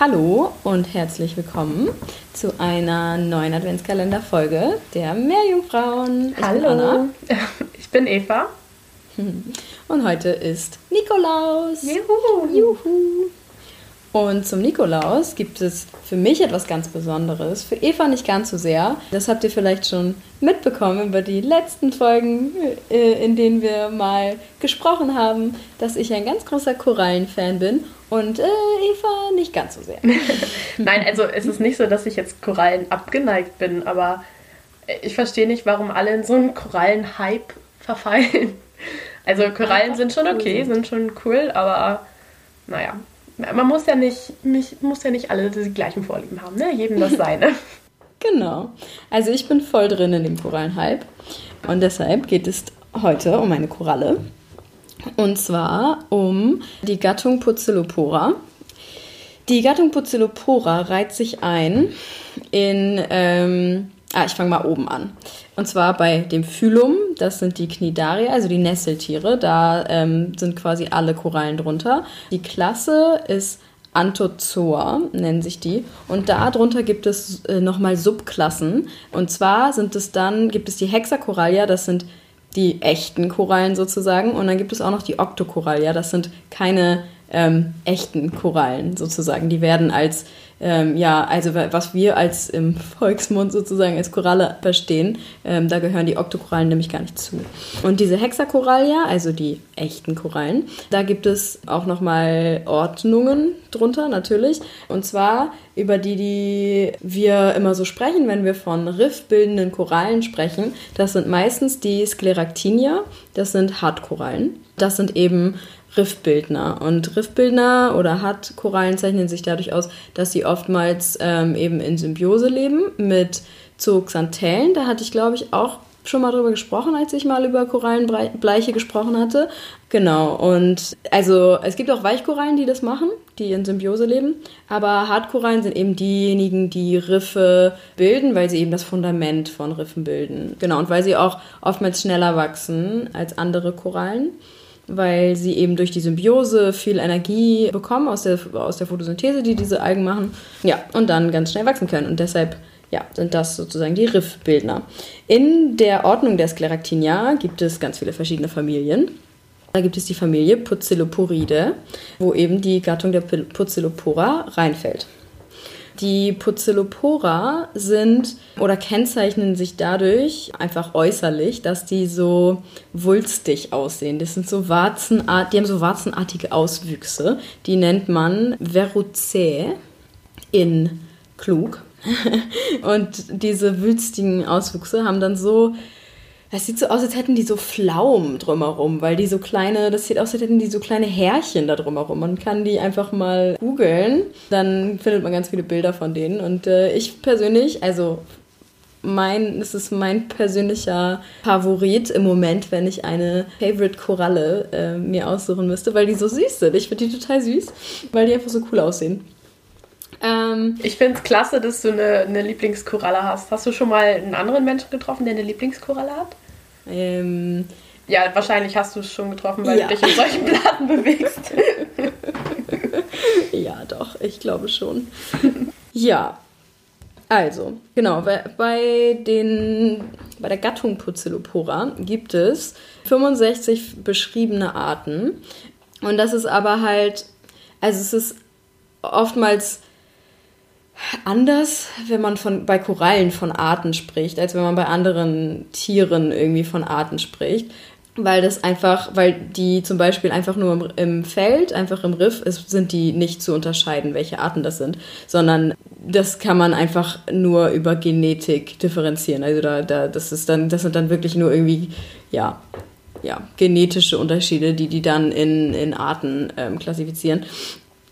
Hallo und herzlich willkommen zu einer neuen Adventskalender-Folge der Meerjungfrauen. Ich Hallo, bin Anna. ich bin Eva. Und heute ist Nikolaus. Juhu. Juhu. Und zum Nikolaus gibt es für mich etwas ganz Besonderes, für Eva nicht ganz so sehr. Das habt ihr vielleicht schon mitbekommen über die letzten Folgen, äh, in denen wir mal gesprochen haben, dass ich ein ganz großer Korallenfan bin und äh, Eva nicht ganz so sehr. Nein, also es ist nicht so, dass ich jetzt Korallen abgeneigt bin, aber ich verstehe nicht, warum alle in so einen Korallen-Hype verfallen. Also Korallen sind schon okay, sind schon cool, aber naja, man muss ja nicht, mich, muss ja nicht alle die gleichen Vorlieben haben, ne? Jedem das seine. genau. Also ich bin voll drin in dem Korallenhype. Und deshalb geht es heute um eine Koralle. Und zwar um die Gattung Pucellopora. Die Gattung Pucellopora reiht sich ein in ähm, Ah, ich fange mal oben an. Und zwar bei dem Phylum, das sind die Cnidaria, also die Nesseltiere. Da ähm, sind quasi alle Korallen drunter. Die Klasse ist Anthozoa, nennen sich die. Und darunter gibt es äh, nochmal Subklassen. Und zwar sind es dann, gibt es die Hexakorallia, das sind die echten Korallen sozusagen. Und dann gibt es auch noch die Octokorallia, das sind keine ähm, echten Korallen sozusagen. Die werden als ähm, ja, also was wir als im Volksmund sozusagen als Koralle verstehen, ähm, da gehören die Oktokorallen nämlich gar nicht zu. Und diese Hexakorallia, also die echten Korallen, da gibt es auch nochmal Ordnungen drunter natürlich. Und zwar über die, die wir immer so sprechen, wenn wir von riffbildenden Korallen sprechen. Das sind meistens die Skleractinia, das sind Hartkorallen. Das sind eben Riffbildner. Und Riffbildner oder Hartkorallen zeichnen sich dadurch aus, dass sie oftmals ähm, eben in Symbiose leben mit Zooxanthellen. Da hatte ich, glaube ich, auch schon mal drüber gesprochen, als ich mal über Korallenbleiche gesprochen hatte. Genau, und also es gibt auch Weichkorallen, die das machen, die in Symbiose leben, aber Hartkorallen sind eben diejenigen, die Riffe bilden, weil sie eben das Fundament von Riffen bilden. Genau, und weil sie auch oftmals schneller wachsen als andere Korallen weil sie eben durch die Symbiose viel Energie bekommen aus der, aus der Photosynthese, die diese Algen machen. Ja, und dann ganz schnell wachsen können. Und deshalb ja, sind das sozusagen die Riffbildner. In der Ordnung der Skleractinia gibt es ganz viele verschiedene Familien. Da gibt es die Familie Pucelloporidae, wo eben die Gattung der Pucellopora reinfällt. Die Pucellopora sind oder kennzeichnen sich dadurch einfach äußerlich, dass die so wulstig aussehen. Das sind so Warzenart, die haben so warzenartige Auswüchse. Die nennt man Verrucae in klug. Und diese wülstigen Auswüchse haben dann so das sieht so aus, als hätten die so Pflaumen drumherum, weil die so kleine, das sieht aus, als hätten die so kleine Härchen da drumherum. Man kann die einfach mal googeln, dann findet man ganz viele Bilder von denen. Und äh, ich persönlich, also mein, es ist mein persönlicher Favorit im Moment, wenn ich eine Favorite Koralle äh, mir aussuchen müsste, weil die so süß sind. Ich finde die total süß, weil die einfach so cool aussehen. Ähm, ich finde es klasse, dass du eine, eine Lieblingskoralle hast. Hast du schon mal einen anderen Menschen getroffen, der eine Lieblingskoralle hat? Ähm, ja, wahrscheinlich hast du es schon getroffen, weil ja. du dich in solchen Platten bewegst. ja, doch, ich glaube schon. ja, also, genau, bei, bei, den, bei der Gattung Pucellopora gibt es 65 beschriebene Arten. Und das ist aber halt, also es ist oftmals anders, wenn man von, bei Korallen von Arten spricht, als wenn man bei anderen Tieren irgendwie von Arten spricht. Weil das einfach, weil die zum Beispiel einfach nur im, im Feld, einfach im Riff, ist, sind die nicht zu unterscheiden, welche Arten das sind, sondern das kann man einfach nur über Genetik differenzieren. Also da, da, das ist dann, das sind dann wirklich nur irgendwie, ja, ja, genetische Unterschiede, die die dann in, in Arten ähm, klassifizieren.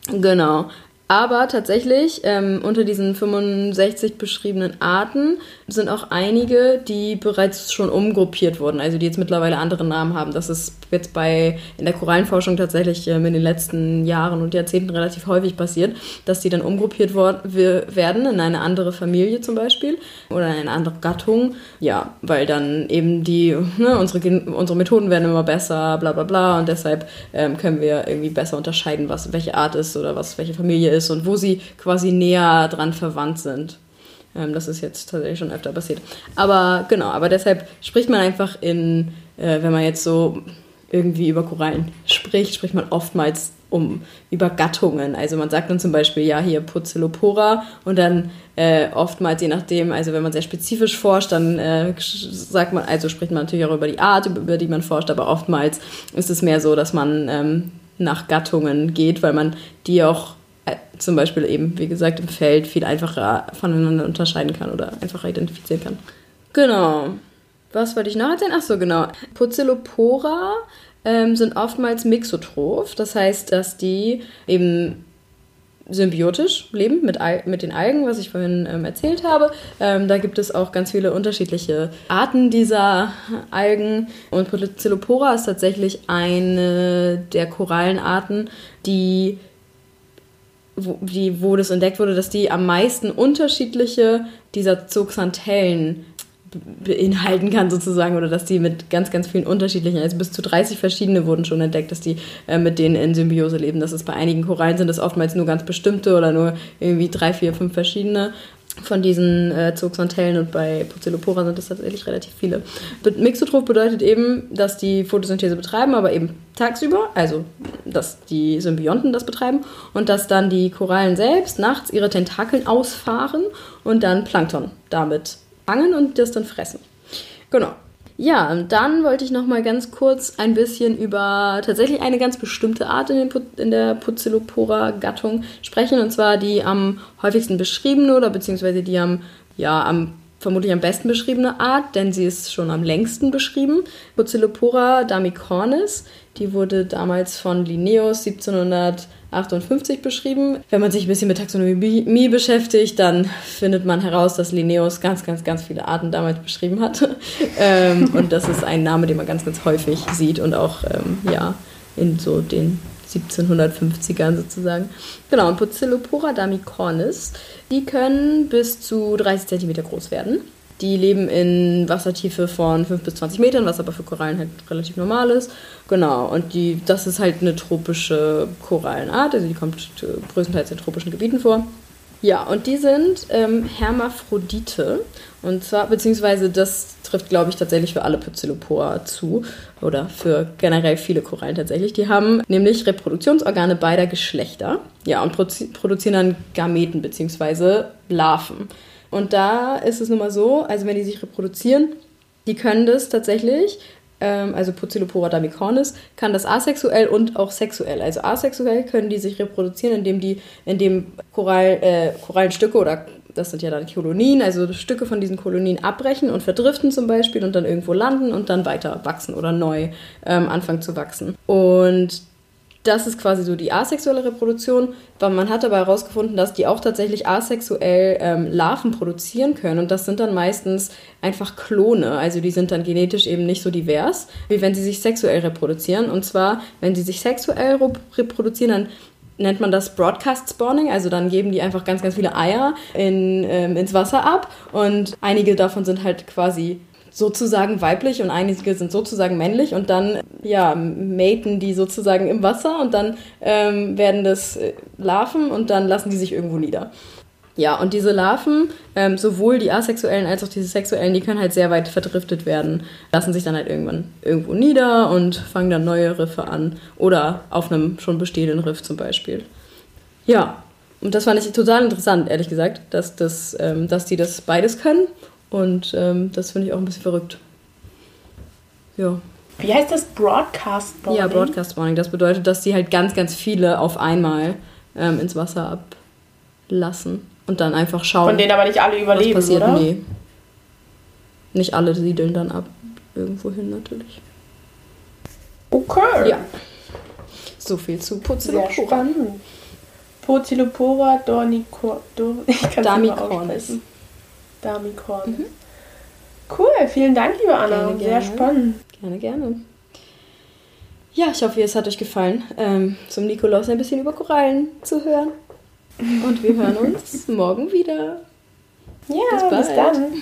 Genau. Aber tatsächlich, ähm, unter diesen 65 beschriebenen Arten sind auch einige, die bereits schon umgruppiert wurden, also die jetzt mittlerweile andere Namen haben. Das ist jetzt bei in der Korallenforschung tatsächlich ähm, in den letzten Jahren und Jahrzehnten relativ häufig passiert, dass die dann umgruppiert werden in eine andere Familie zum Beispiel oder in eine andere Gattung. Ja, weil dann eben die, ne, unsere, unsere Methoden werden immer besser, bla bla bla und deshalb ähm, können wir irgendwie besser unterscheiden, was welche Art ist oder was welche Familie ist und wo sie quasi näher dran verwandt sind. Ähm, das ist jetzt tatsächlich schon öfter passiert. Aber genau, aber deshalb spricht man einfach in, äh, wenn man jetzt so irgendwie über Korallen spricht, spricht man oftmals um über Gattungen. Also man sagt dann zum Beispiel, ja, hier Pucellopora und dann äh, oftmals, je nachdem, also wenn man sehr spezifisch forscht, dann äh, sagt man, also spricht man natürlich auch über die Art, über die man forscht, aber oftmals ist es mehr so, dass man ähm, nach Gattungen geht, weil man die auch zum Beispiel eben, wie gesagt, im Feld viel einfacher voneinander unterscheiden kann oder einfacher identifizieren kann. Genau. Was wollte ich noch erzählen? Ach so, genau. Pucellopora ähm, sind oftmals mixotroph. Das heißt, dass die eben symbiotisch leben mit, Al mit den Algen, was ich vorhin ähm, erzählt habe. Ähm, da gibt es auch ganz viele unterschiedliche Arten dieser Algen. Und Pucellopora ist tatsächlich eine der Korallenarten, die wo, die, wo das entdeckt wurde, dass die am meisten unterschiedliche dieser Zooxanthellen beinhalten kann sozusagen oder dass die mit ganz, ganz vielen unterschiedlichen, also bis zu 30 verschiedene wurden schon entdeckt, dass die äh, mit denen in Symbiose leben. Das ist bei einigen Korallen sind das oftmals nur ganz bestimmte oder nur irgendwie drei, vier, fünf verschiedene von diesen äh, Zooxanthellen und bei Pucellopora sind das tatsächlich relativ viele. Mixotroph bedeutet eben, dass die Photosynthese betreiben, aber eben tagsüber, also dass die Symbionten das betreiben und dass dann die Korallen selbst nachts ihre Tentakeln ausfahren und dann Plankton damit fangen und das dann fressen. Genau. Ja, dann wollte ich noch mal ganz kurz ein bisschen über tatsächlich eine ganz bestimmte Art in, in der Pucellopora-Gattung sprechen, und zwar die am häufigsten beschriebene oder beziehungsweise die am, ja, am vermutlich am besten beschriebene Art, denn sie ist schon am längsten beschrieben. Pucellopora damicornis, die wurde damals von Linnaeus 1758 beschrieben. Wenn man sich ein bisschen mit Taxonomie beschäftigt, dann findet man heraus, dass Linnaeus ganz, ganz, ganz viele Arten damals beschrieben hat. ähm, und das ist ein Name, den man ganz, ganz häufig sieht und auch ähm, ja, in so den 1750ern sozusagen. Genau, und Pucellopora damicornis, die können bis zu 30 cm groß werden. Die leben in Wassertiefe von 5 bis 20 Metern, was aber für Korallen halt relativ normal ist. Genau, und die, das ist halt eine tropische Korallenart, also die kommt größtenteils in tropischen Gebieten vor. Ja, und die sind ähm, Hermaphrodite. Und zwar, beziehungsweise das trifft, glaube ich, tatsächlich für alle Pocillopora zu. Oder für generell viele Korallen tatsächlich. Die haben nämlich Reproduktionsorgane beider Geschlechter. Ja, und produzieren dann Gameten, beziehungsweise Larven. Und da ist es nun mal so, also wenn die sich reproduzieren, die können das tatsächlich ähm, also Pucillopora damicornis, kann das asexuell und auch sexuell. Also asexuell können die sich reproduzieren, indem die, indem Korall, äh, Korallenstücke oder das sind ja dann Kolonien, also Stücke von diesen Kolonien abbrechen und verdriften zum Beispiel und dann irgendwo landen und dann weiter wachsen oder neu ähm, anfangen zu wachsen. Und das ist quasi so die asexuelle Reproduktion. Man hat aber herausgefunden, dass die auch tatsächlich asexuell ähm, Larven produzieren können. Und das sind dann meistens einfach Klone. Also die sind dann genetisch eben nicht so divers, wie wenn sie sich sexuell reproduzieren. Und zwar, wenn sie sich sexuell reproduzieren, dann nennt man das Broadcast Spawning. Also dann geben die einfach ganz, ganz viele Eier in, ähm, ins Wasser ab. Und einige davon sind halt quasi sozusagen weiblich und einige sind sozusagen männlich und dann ja maten die sozusagen im Wasser und dann ähm, werden das äh, Larven und dann lassen die sich irgendwo nieder. Ja, und diese Larven, ähm, sowohl die asexuellen als auch diese sexuellen, die können halt sehr weit verdriftet werden, lassen sich dann halt irgendwann irgendwo nieder und fangen dann neue Riffe an oder auf einem schon bestehenden Riff zum Beispiel. Ja, und das fand ich total interessant, ehrlich gesagt, dass, das, ähm, dass die das beides können und ähm, das finde ich auch ein bisschen verrückt. Ja. Wie heißt das? Broadcast Spawning? Ja, Broadcast Spawning. Das bedeutet, dass sie halt ganz, ganz viele auf einmal ähm, ins Wasser ablassen und dann einfach schauen. Von denen aber nicht alle überleben, was passiert. oder? Nee. Nicht alle siedeln dann ab. Irgendwo hin natürlich. Okay. Ja. So viel zu Pucellopora. Sehr spannend. Pucellopora dornicornis. Damicornis. Damikorn. Mhm. Cool, vielen Dank, liebe Anna. Gerne, Sehr spannend. Gerne, gerne. Ja, ich hoffe, es hat euch gefallen, ähm, zum Nikolaus ein bisschen über Korallen zu hören. Und wir hören uns morgen wieder. Ja, bis, bis dann.